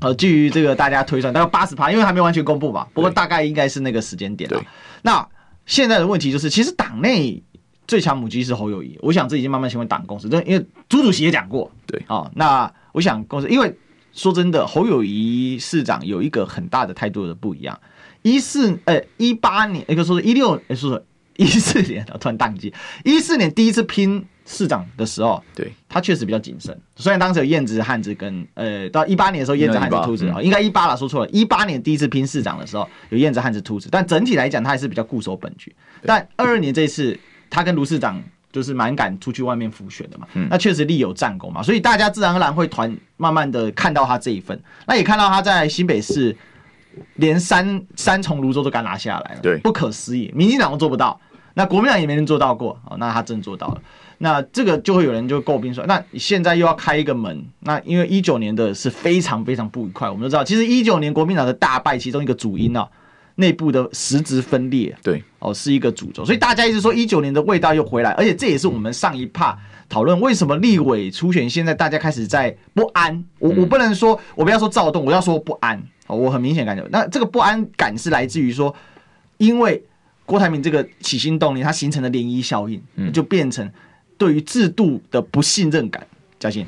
呃，基于这个大家推算，大概八十趴，因为还没完全公布嘛，不过大概应该是那个时间点了。那现在的问题就是，其实党内最强母鸡是侯友宜，我想这已经慢慢成为党共识，因为朱主席也讲过，对啊，哦，那我想共识，因为。说真的，侯友谊市长有一个很大的态度的不一样。一四呃一八年，一个说是一六，哎说说一四年，突然宕机。一四年第一次拼市长的时候，对，他确实比较谨慎。虽然当时有燕子、汉子跟呃，到一八年的时候，燕子、汉子、秃子啊，应该一八了，说错了。一八年第一次拼市长的时候，有燕子、汉子、秃子，但整体来讲，他还是比较固守本局。但二二年这次，他跟卢市长就是蛮敢出去外面浮选的嘛，那确实立有战功嘛，所以大家自然而然会团慢慢的看到他这一份，那也看到他在新北市连三三重芦洲都敢拿下来了，对，不可思议，民进党都做不到。那国民党也没人做到过，哦，那他真做到了。那这个就会有人就诟病说，那你现在又要开一个门，那因为一九年的是非常非常不愉快，我们都知道，其实一九年国民党的大败，其中一个主因啊，内部的实质分裂，对，哦，是一个主轴，所以大家一直说一九年的味道又回来，而且这也是我们上一趴讨论为什么立委初选现在大家开始在不安，我我不能说我不要说躁动，我要说不安，哦，我很明显感觉，那这个不安感是来自于说，因为。郭台铭这个起心动念，它形成了涟漪效应，就变成对于制度的不信任感。嘉欣。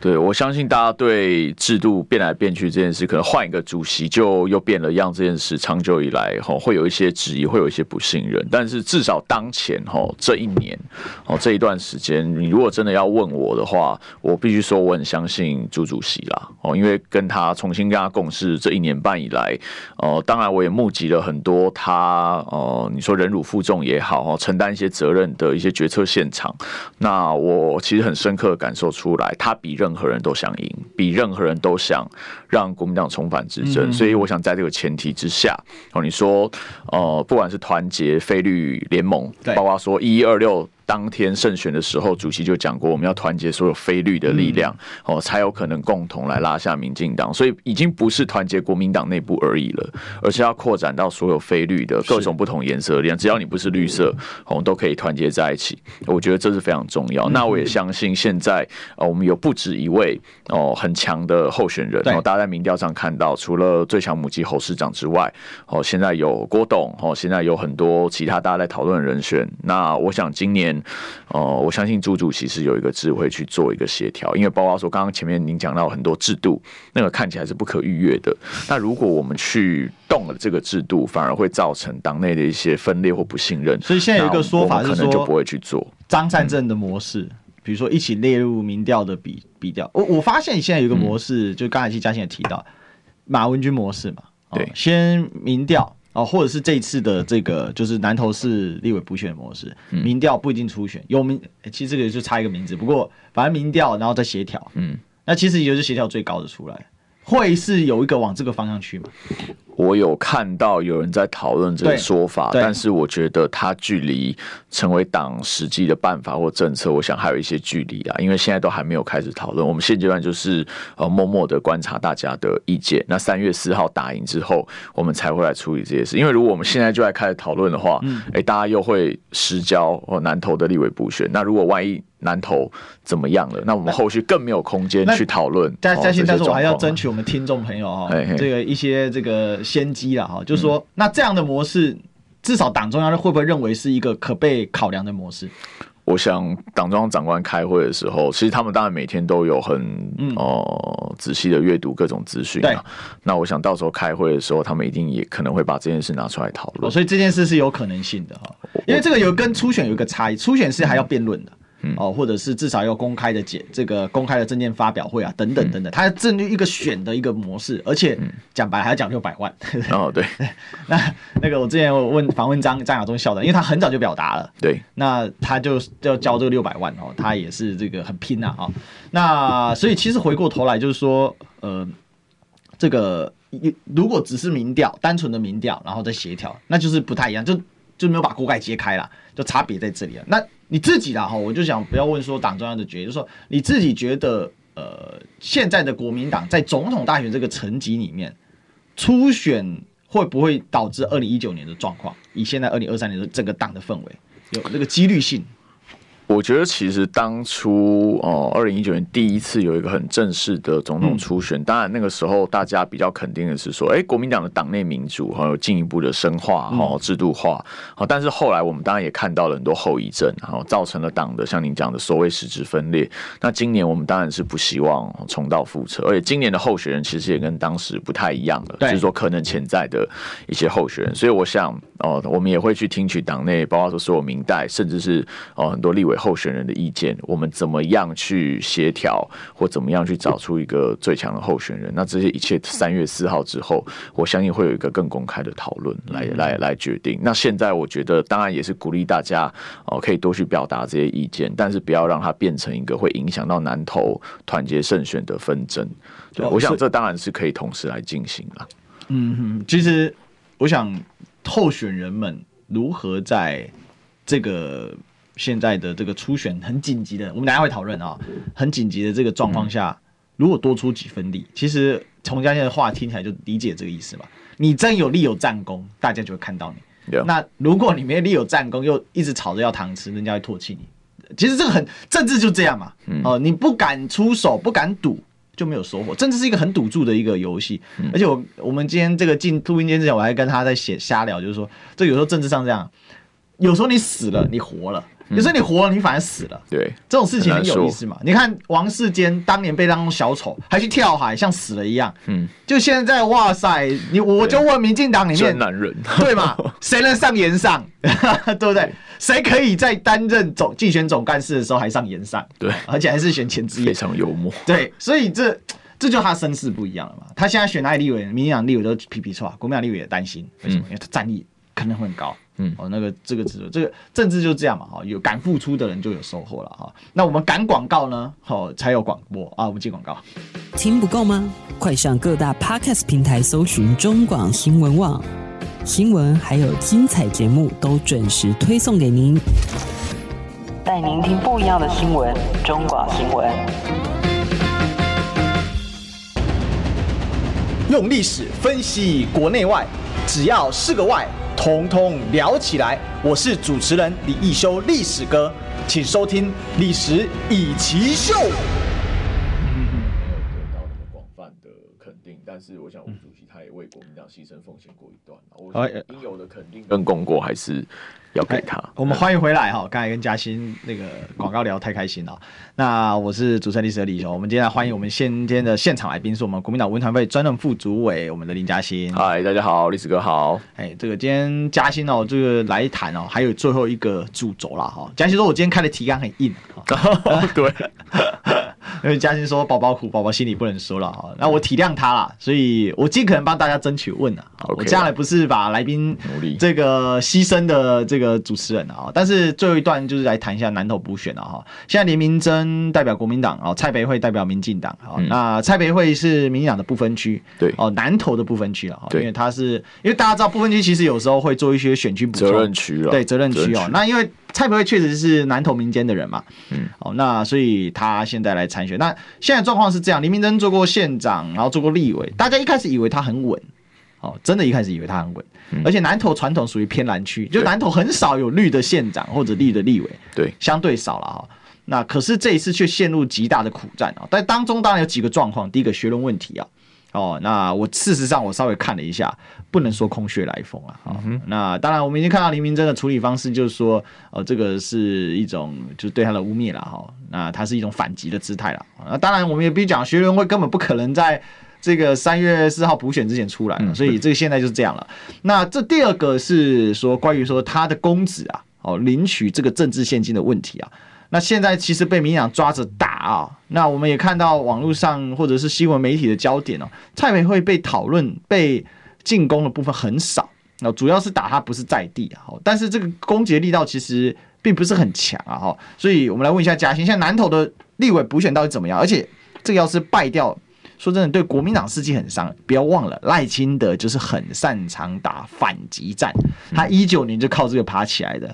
对，我相信大家对制度变来变去这件事，可能换一个主席就又变了样。这件事长久以来哈，会有一些质疑，会有一些不信任。但是至少当前哈这一年哦这一段时间，你如果真的要问我的话，我必须说我很相信朱主席啦哦，因为跟他重新跟他共事这一年半以来，哦，当然我也募集了很多他哦，你说忍辱负重也好哦，承担一些责任的一些决策现场。那我其实很深刻的感受出来，他比任任何人都想赢，比任何人都想让国民党重返执政，所以我想在这个前提之下，哦，你说，呃，不管是团结非绿联盟，包括说一一二六。当天胜选的时候，主席就讲过，我们要团结所有非绿的力量，哦，才有可能共同来拉下民进党。所以已经不是团结国民党内部而已了，而是要扩展到所有非绿的各种不同颜色的力量。只要你不是绿色，红都可以团结在一起。我觉得这是非常重要。那我也相信，现在呃，我们有不止一位哦很强的候选人。哦，大家在民调上看到，除了最强母鸡侯市长之外，哦，现在有郭董，哦，现在有很多其他大家在讨论的人选。那我想今年。哦，我相信朱主席是有一个智慧去做一个协调，因为包括说刚刚前面您讲到很多制度，那个看起来是不可逾越的。那如果我们去动了这个制度，反而会造成党内的一些分裂或不信任。所以现在有一个说法是说，可能就不会去做张善政的模式，比如说一起列入民调的比比调。我我发现现在有一个模式，就刚才其实嘉欣也提到马文君模式嘛，对，先民调。哦，或者是这一次的这个就是南投市立委补选模式，民调不一定初选，有民，其实这个就差一个名字，不过反正民调然后再协调，嗯，那其实也就是协调最高的出来，会是有一个往这个方向去吗？我有看到有人在讨论这个说法，但是我觉得它距离成为党实际的办法或政策，我想还有一些距离啊。因为现在都还没有开始讨论，我们现阶段就是呃默默的观察大家的意见。那三月四号打赢之后，我们才会来处理这些事。因为如果我们现在就来开始讨论的话，哎、欸，大家又会失焦哦南投的立委补选。那如果万一南投怎么样了？那我们后续更没有空间去讨论。在在现在，我还要争取我们听众朋友哈，这个一些这个先机了哈，就是说，那这样的模式，至少党中央会不会认为是一个可被考量的模式？我想，党中央长官开会的时候，其实他们当然每天都有很哦、呃、仔细的阅读各种资讯啊。那我想到时候开会的时候，他们一定也可能会把这件事拿出来讨论。所以这件事是有可能性的哈，因为这个有跟初选有一个差异，初选是还要辩论的。哦，或者是至少要公开的解这个公开的证件发表会啊，等等等等，他要针对一个选的一个模式，而且讲白还要讲六百万。哦，对，那那个我之前有问访问张张亚中校长，因为他很早就表达了，对，那他就要交这个六百万哦，他也是这个很拼呐啊。那所以其实回过头来就是说，呃，这个如果只是民调，单纯的民调，然后再协调，那就是不太一样，就就没有把锅盖揭开了，差别在这里啊。那你自己啦哈，我就想不要问说党中央的决议，就是说你自己觉得，呃，现在的国民党在总统大选这个层级里面，初选会不会导致二零一九年的状况？以现在二零二三年的整个党的氛围，有这个几率性？我觉得其实当初哦，二零一九年第一次有一个很正式的总统初选，当然那个时候大家比较肯定的是说，哎，国民党的党内民主哈有进一步的深化哈制度化，好，但是后来我们当然也看到了很多后遗症，然后造成了党的像您讲的所谓实质分裂。那今年我们当然是不希望重蹈覆辙，而且今年的候选人其实也跟当时不太一样了，就是说可能潜在的一些候选人，所以我想哦，我们也会去听取党内包括说所有明代，甚至是哦很多立委。候选人的意见，我们怎么样去协调，或怎么样去找出一个最强的候选人？那这些一切三月四号之后，我相信会有一个更公开的讨论来来来决定。那现在我觉得，当然也是鼓励大家哦，可以多去表达这些意见，但是不要让它变成一个会影响到南投团结胜选的纷争。对，我想这当然是可以同时来进行了。嗯哼，其实我想候选人们如何在这个现在的这个初选很紧急的，我们等下会讨论啊，很紧急的这个状况下，如果多出几分力，其实从嘉兴的话听起来就理解这个意思嘛。你真有力有战功，大家就会看到你。那如果你没力有战功，又一直吵着要糖吃，人家会唾弃你。其实这个很政治就这样嘛。哦，你不敢出手，不敢赌。就没有收获，政治是一个很赌注的一个游戏。而且我我们今天这个进录音间之前，我还跟他在写瞎聊，就是说，这有时候政治上这样，有时候你死了，你活了；有时候你活了，你反而死了。对，这种事情很有意思嘛。你看王世坚当年被当小丑，还去跳海，像死了一样。嗯，就现在，哇塞，你我就问民进党里面男人对嘛？谁能上炎上？对不对？谁可以在担任总竞选总干事的时候还上炎上？对，而且还是选前之夜，非常幽默。对，所以这这就他身世不一样了嘛。他现在选哪里立委，民进党立委都皮皮剉，国民党立委也担心，为什么？因为他战力可能会很高。嗯，哦，那个这个制度，这个政治就这样嘛。哈，有敢付出的人就有收获了哈。那我们赶广告呢？好，才有广播啊。我们接广告，听不够吗？快上各大 Podcast 平台搜寻中广新闻网。新闻还有精彩节目都准时推送给您，带您听不一样的新闻。中广新闻，用历史分析国内外，只要是个“外”，统统聊起来。我是主持人李易修，历史哥，请收听《历史以奇秀》。但是我想，吴主席他也为国民党牺牲奉献过一段，我应有的肯定跟功过还是要给他。我们欢迎回来哈，刚才跟嘉欣那个广告聊太开心了。那我是主持人历史的李雄，我们今天来欢迎我们今天的现场来宾是我们国民党文团会专任副主委，我们的林嘉欣。嗨，大家好，历史哥好。哎，这个今天嘉欣哦，这个来谈哦，还有最后一个主轴了哈。嘉欣说，我今天开的提纲很硬，对。因为嘉欣说宝宝苦，宝宝心里不能说了哈。那我体谅他啦，所以我尽可能帮大家争取问啊。Okay. 我将来不是把来宾这个牺牲的这个主持人啊，但是最后一段就是来谈一下南投补选了哈。现在连明珍代表国民党啊，蔡培慧代表民进党啊。那蔡培慧是民进党的不分区，对哦，南投的不分区了哈。因为他是因为大家知道不分区其实有时候会做一些选区补充，责任区了，对责任区哦。那因为蔡培慧确实是南投民间的人嘛，嗯，哦，那所以他现在来参选。那现在状况是这样，林明珍做过县长，然后做过立委，大家一开始以为他很稳，哦，真的一开始以为他很稳，嗯、而且南投传统属于偏蓝区，就南投很少有绿的县长或者绿的立委，对，相对少了哈。那可是这一次却陷入极大的苦战啊，但当中当然有几个状况，第一个学伦问题啊。哦，那我事实上我稍微看了一下，不能说空穴来风啊。那当然我们已经看到林明真的处理方式，就是说，呃，这个是一种就是对他的污蔑了哈。那他是一种反击的姿态了。那当然我们也必须讲，学伦会根本不可能在这个三月四号补选之前出来，所以这个现在就是这样了。那这第二个是说关于说他的公子啊，哦，领取这个政治献金的问题啊。那现在其实被民进党抓着打啊，那我们也看到网络上或者是新闻媒体的焦点哦，蔡培慧被讨论、被进攻的部分很少，那主要是打他不是在地啊，但是这个攻击力道其实并不是很强啊，哈，所以我们来问一下嘉兴，现在南投的立委补选到底怎么样？而且这个要是败掉，说真的对国民党士气很伤。不要忘了赖清德就是很擅长打反击战，他一九年就靠这个爬起来的。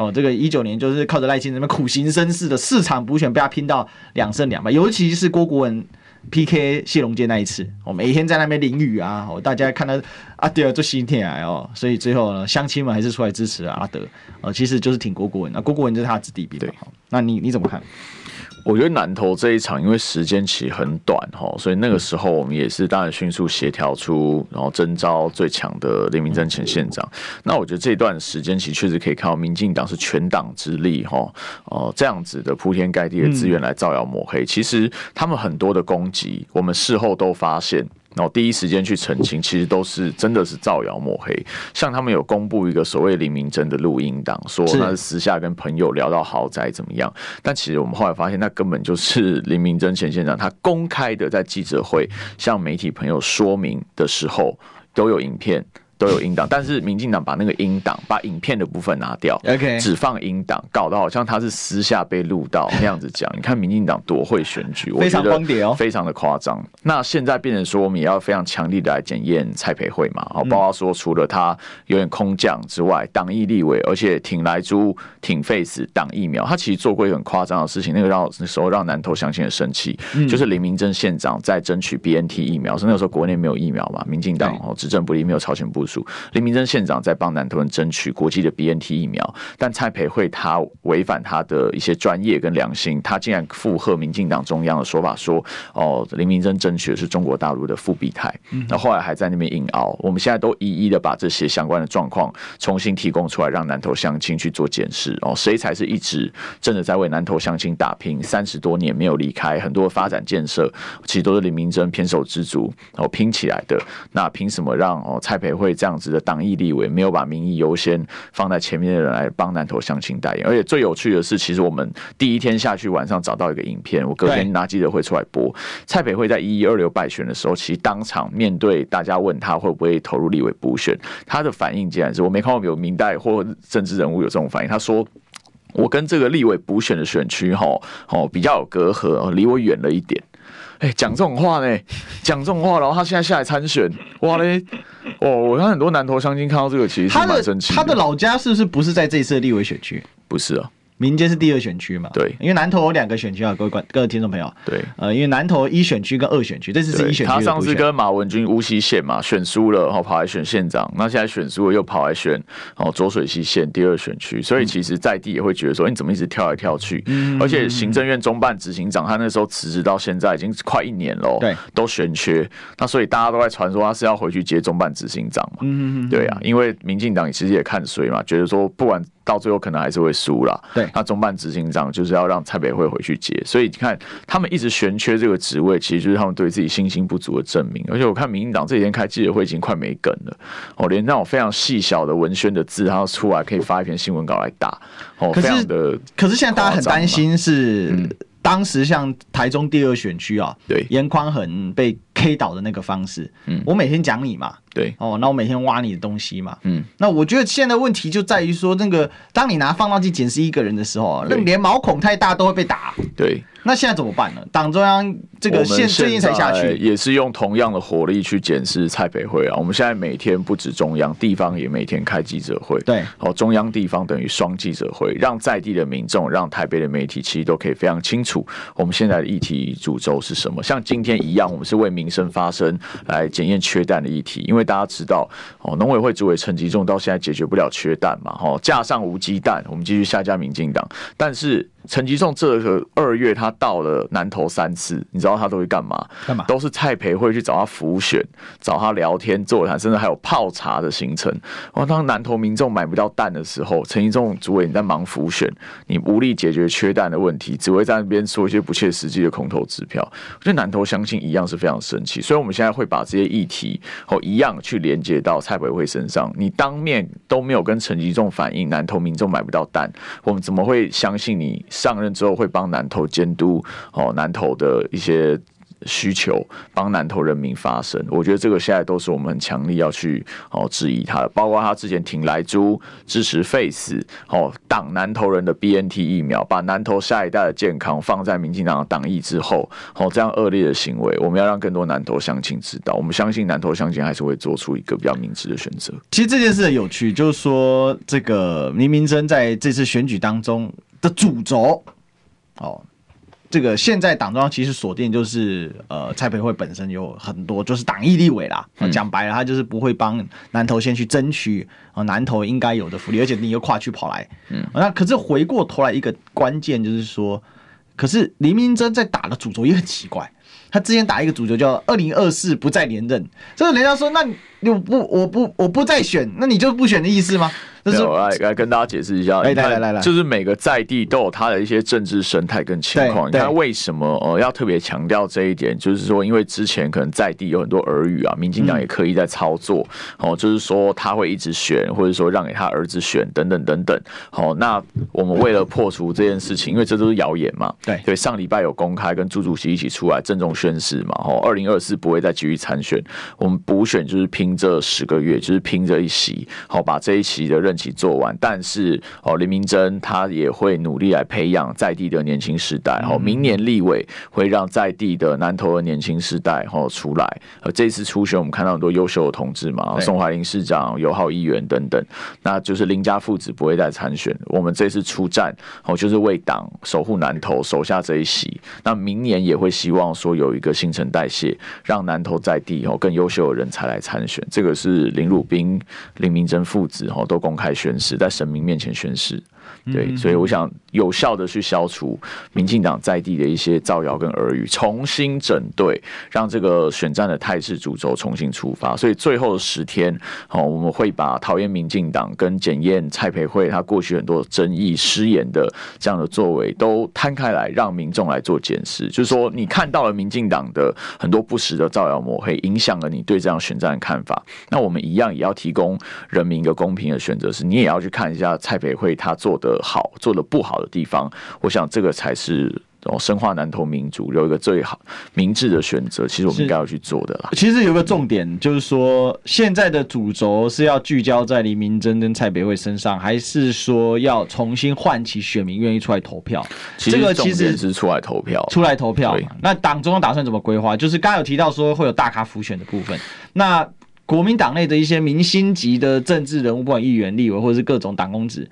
哦，这个一九年就是靠着赖清德苦行僧似的市场补选被他拼到两胜两败，尤其是郭国文 PK 谢龙介那一次，我每天在那边淋雨啊，哦，大家看到阿德做心疼啊，哦，所以最后呢，乡亲们还是出来支持阿德，哦，其实就是挺郭国文，那郭国文就是他的子弟兵，对，那你你怎么看？我觉得南投这一场，因为时间其实很短哈，所以那个时候我们也是当然迅速协调出，然后征召最强的林明溱前县长。那我觉得这段时间其实确实可以看到，民进党是全党之力哈，哦这样子的铺天盖地的资源来造谣抹黑。其实他们很多的攻击，我们事后都发现。然后第一时间去澄清，其实都是真的是造谣抹黑。像他们有公布一个所谓林明真的录音档，说那是私下跟朋友聊到豪宅怎么样，但其实我们后来发现，那根本就是林明真前县长他公开的在记者会向媒体朋友说明的时候都有影片。都有音档，但是民进党把那个音档，把影片的部分拿掉，OK，只放音档，搞得好像他是私下被录到那样子讲。你看民进党多会选举，非常光碟哦，非常的夸张。那现在变成说，我们也要非常强力的来检验蔡培慧嘛，好，包括说除了他有点空降之外，党意立委，而且挺莱猪、挺 Face 挡疫苗，他其实做过一个很夸张的事情，那个让那时候让南投乡亲很生气，就是林明珍县长在争取 BNT 疫苗，是那个时候国内没有疫苗嘛，民进党哦执政不力，没有超前部。林明珍县长在帮南投人争取国际的 BNT 疫苗，但蔡培慧他违反他的一些专业跟良心，他竟然附和民进党中央的说法，说哦林明珍争取的是中国大陆的复必泰，那后来还在那边硬拗。我们现在都一一的把这些相关的状况重新提供出来，让南投乡亲去做检视。哦，谁才是一直真的在为南投乡亲打拼？三十多年没有离开，很多发展建设其实都是林明珍偏手之足哦拼起来的，那凭什么让哦蔡培慧这样子的党意立委没有把民意优先放在前面的人来帮南投乡亲代言，而且最有趣的是，其实我们第一天下去晚上找到一个影片，我隔天拿记者会出来播。蔡培慧在一一二六败选的时候，其实当场面对大家问他会不会投入立委补选，他的反应竟然是我没看过有明代或政治人物有这种反应。他说：“我跟这个立委补选的选区哈哦比较有隔阂，离我远了一点。”哎，讲这种话呢，讲这种话，然后他现在下来参选，哇嘞！哦，我看很多南投乡亲看到这个，其实是蛮生气。他的老家是不是不是在这一次的立委选区？不是啊。民间是第二选区嘛？对，因为南投有两个选区啊，各位观各位听众朋友。对，呃，因为南投一选区跟二选区，这次是一选区。他上次跟马文君乌溪县嘛选输了，然后跑来选县长，那现在选输了又跑来选哦浊水溪县第二选区，所以其实在地也会觉得说，你怎么一直跳来跳去？嗯，而且行政院中办执行长他那时候辞职到现在已经快一年了，对，都悬缺。那所以大家都在传说他是要回去接中办执行长嘛？嗯嗯对啊，因为民进党其实也看衰嘛，觉得说不管。到最后可能还是会输了。对，那中办执行长就是要让蔡培慧回去接，所以你看他们一直悬缺这个职位，其实就是他们对自己信心不足的证明。而且我看民进党这几天开记者会已经快没梗了，哦，连那种非常细小的文宣的字，他要出来可以发一篇新闻稿来打。哦，非常的。可是现在大家很担心是，当时像台中第二选区啊，对，颜宽衡被 K 岛的那个方式，嗯，我每天讲你嘛。对哦，那我每天挖你的东西嘛，嗯，那我觉得现在问题就在于说，那个当你拿放大镜检视一个人的时候，那连毛孔太大都会被打。对，那现在怎么办呢？党中央这个现最近才下去，也是用同样的火力去检视蔡培慧啊。我们现在每天不止中央，地方也每天开记者会。对，哦，中央地方等于双记者会，让在地的民众，让台北的媒体，其实都可以非常清楚我们现在的议题主轴是什么。像今天一样，我们是为民生发生，来检验缺蛋的议题，因为。大家知道哦，农委会主委陈吉仲到现在解决不了缺蛋嘛？哈，架上无鸡蛋，我们继续下架民进党。但是陈吉仲这个二月他到了南投三次，你知道他都会干嘛？干嘛？都是蔡培慧去找他浮选，找他聊天座谈，甚至还有泡茶的行程。哦，当南投民众买不到蛋的时候，陈吉仲主委你在忙浮选，你无力解决缺蛋的问题，只会在那边说一些不切实际的空头支票。我觉得南投相信一样是非常生气，所以我们现在会把这些议题哦一样。去连接到蔡培慧身上，你当面都没有跟陈吉仲反映南投民众买不到蛋，我们怎么会相信你上任之后会帮南投监督哦南投的一些？需求帮南投人民发声，我觉得这个现在都是我们很强力要去哦质疑他的，包括他之前挺莱猪、支持 Face 哦挡南投人的 BNT 疫苗，把南投下一代的健康放在民进党的党意之后，哦这样恶劣的行为，我们要让更多南投乡亲知道，我们相信南投乡亲还是会做出一个比较明智的选择。其实这件事很有趣，就是说这个林明真在这次选举当中的主轴。哦。这个现在党中央其实锁定就是呃蔡培慧本身有很多就是党意立委啦，讲白了他就是不会帮南投先去争取啊南投应该有的福利，而且你又跨区跑来，嗯，那可是回过头来一个关键就是说，可是林明真在打的主轴也很奇怪，他之前打一个主轴叫二零二四不再连任，就是人家说那你不我不我不再选，那你就不选的意思吗？这是我来来跟大家解释一下，来来来来，就是每个在地都有他的一些政治生态跟情况。你看为什么呃要特别强调这一点？就是说，因为之前可能在地有很多耳语啊，民进党也刻意在操作，哦，就是说他会一直选，或者说让给他儿子选等等等等。好，那我们为了破除这件事情，因为这都是谣言嘛，对对，上礼拜有公开跟朱主席一起出来郑重宣誓嘛，哦，二零二四不会再继续参选，我们补选就是拼这十个月，就是拼这一席，好把这一席的任期做完。但是哦，林明珍他也会努力来培养在地的年轻世代，哦，明年立委会让在地的南投的年轻世代哦出来。呃，这次初选我们看到很多优秀的同志嘛，宋怀林市长、游浩议员等等，那就是林家父子不会再参选。我们这次出战哦，就是为党守护南投，守下这一席。那明年也会希望说有一个新陈代谢，让南投在地哦更优秀的人才来参选。这个是林汝斌、林明珍父子哦都公开宣誓，在神明面前宣誓。对，所以我想有效的去消除民进党在地的一些造谣跟耳语，重新整队，让这个选战的态势主轴重新出发。所以最后的十天，哦，我们会把讨厌民进党跟检验蔡培慧他过去很多争议失言的这样的作为都摊开来，让民众来做检视。就是说，你看到了民进党的很多不实的造谣抹黑，影响了你对这样选战的看法。那我们一样也要提供人民一个公平的选择，是你也要去看一下蔡培慧他做的。好做的不好的地方，我想这个才是哦，深化南投民主有一个最好明智的选择。其实我们应该要去做的啦。其实有个重点就是说，现在的主轴是要聚焦在黎明真跟蔡培慧身上，还是说要重新唤起选民愿意出来投票？这个其实是出来投票，出来投票。那党中央打算怎么规划？就是刚刚有提到说会有大咖浮选的部分，那国民党内的一些明星级的政治人物，不管议员、立委或者是各种党公职。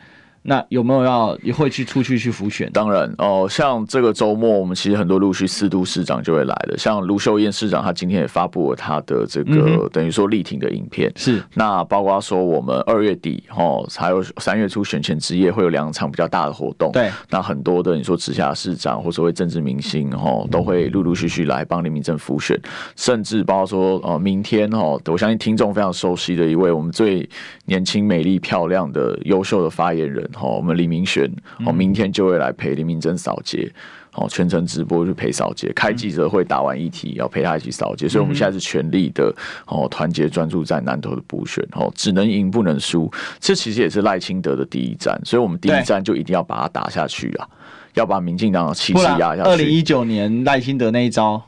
那有没有要也会去出去去浮选？当然哦，像这个周末，我们其实很多陆续四都市长就会来了。像卢秀燕市长，他今天也发布了他的这个、嗯、等于说力挺的影片。是，那包括说我们二月底哦，还有三月初选前之夜会有两场比较大的活动。对，那很多的你说直辖市长或所谓政治明星哦，都会陆陆续续来帮林明正浮选，甚至包括说哦，明天哦，我相信听众非常熟悉的一位我们最年轻、美丽、漂亮的优秀的发言人。好，我们李明璇，哦，明天就会来陪林明珍扫街，哦，全程直播去陪扫街，开记者会打完议题，要陪他一起扫街，所以我们现在是全力的，哦，团结专注在南投的补选，哦，只能赢不能输，这其实也是赖清德的第一战，所以我们第一战就一定要把它打下去啊，要把民进党的气势压下去。二零一九年赖清德那一招。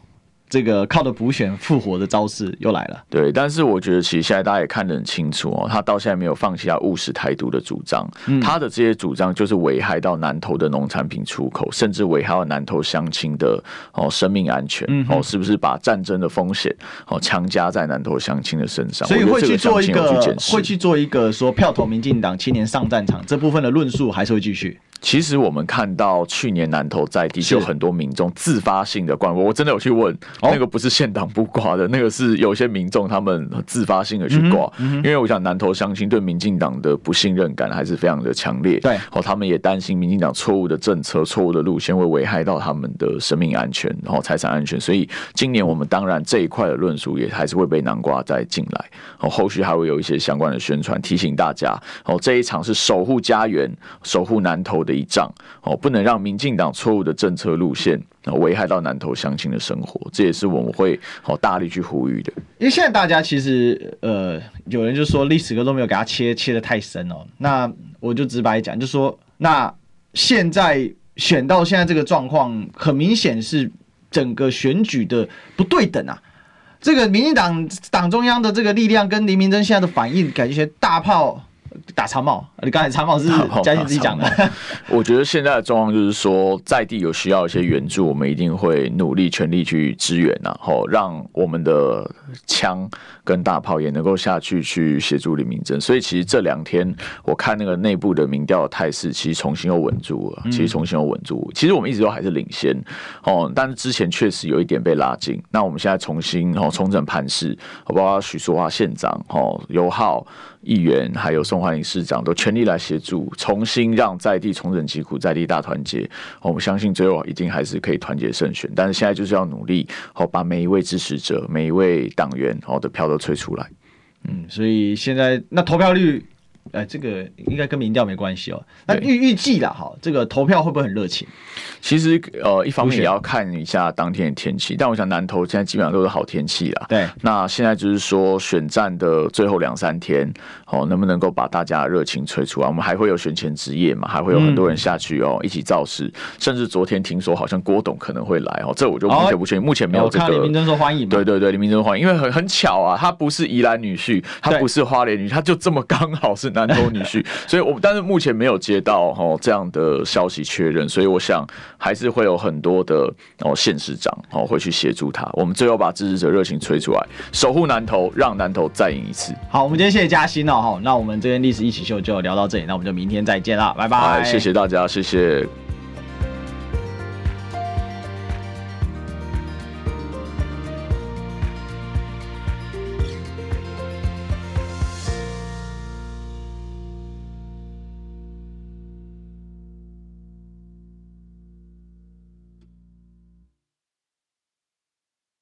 这个靠着补选复活的招式又来了。对，但是我觉得其实现在大家也看得很清楚哦，他到现在没有放弃他务实台独的主张，嗯、他的这些主张就是危害到南投的农产品出口，甚至危害到南投乡亲的哦生命安全、嗯、哦，是不是把战争的风险哦强加在南投乡亲的身上？所以会去做一个会去做一个说票投民进党青年上战场这部分的论述还是会继续。其实我们看到去年南投在地就有很多民众自发性的挂，我真的有去问，那个不是县党不挂的，那个是有些民众他们自发性的去挂，因为我想南投乡亲对民进党的不信任感还是非常的强烈，对，哦，他们也担心民进党错误的政策、错误的路线会危害到他们的生命安全、然后财产安全，所以今年我们当然这一块的论述也还是会被南瓜再进来，哦，后续还会有一些相关的宣传，提醒大家，哦，这一场是守护家园、守护南投的。的一仗哦，不能让民进党错误的政策路线危害到南投乡亲的生活，这也是我们会好大力去呼吁的。因为现在大家其实呃，有人就说历史哥都没有给他切切得太深哦，那我就直白讲，就说那现在选到现在这个状况，很明显是整个选举的不对等啊。这个民进党党中央的这个力量跟林明溱现在的反应，感觉大炮。打长帽，你刚才长帽是嘉欣自己讲的。我觉得现在的状况就是说，在地有需要一些援助，我们一定会努力全力去支援，然后让我们的枪跟大炮也能够下去去协助李明珍。所以其实这两天我看那个内部的民调的态势，其实重新又稳住了。其实重新又稳住，其实我们一直都还是领先哦，但是之前确实有一点被拉近。那我们现在重新哦重整盘势，包括许淑华县长哦尤浩议员还有宋林市长都全力来协助，重新让在地重整旗鼓，在地大团结。我们相信最后一定还是可以团结胜选。但是现在就是要努力，好把每一位支持者、每一位党员好的票都催出来。嗯，所以现在那投票率呃，这个应该跟民调没关系哦。那预预计啦，哈，这个投票会不会很热情？其实呃，一方面也要看一下当天的天气，但我想南投现在基本上都是好天气啦。对，那现在就是说选战的最后两三天，哦，能不能够把大家的热情催出来？我们还会有选前之夜嘛，还会有很多人下去哦，嗯、一起造势。甚至昨天听说好像郭董可能会来哦，这我就目前不确定，目前没有这个。李明珍说欢迎，对对对，李明珍欢迎，因为很很巧啊，他不是宜兰女婿，他不是花莲女婿，他就这么刚好是南投女婿，所以我但是目前没有接到哦这样的消息确认，所以我想还是会有很多的哦县市长哦会去协助他，我们最后把支持者热情吹出来，守护南投，让南投再赢一次。好，我们今天谢谢嘉欣哦，哈，那我们这边历史一起秀就聊到这里，那我们就明天再见啦，拜拜，谢谢大家，谢谢。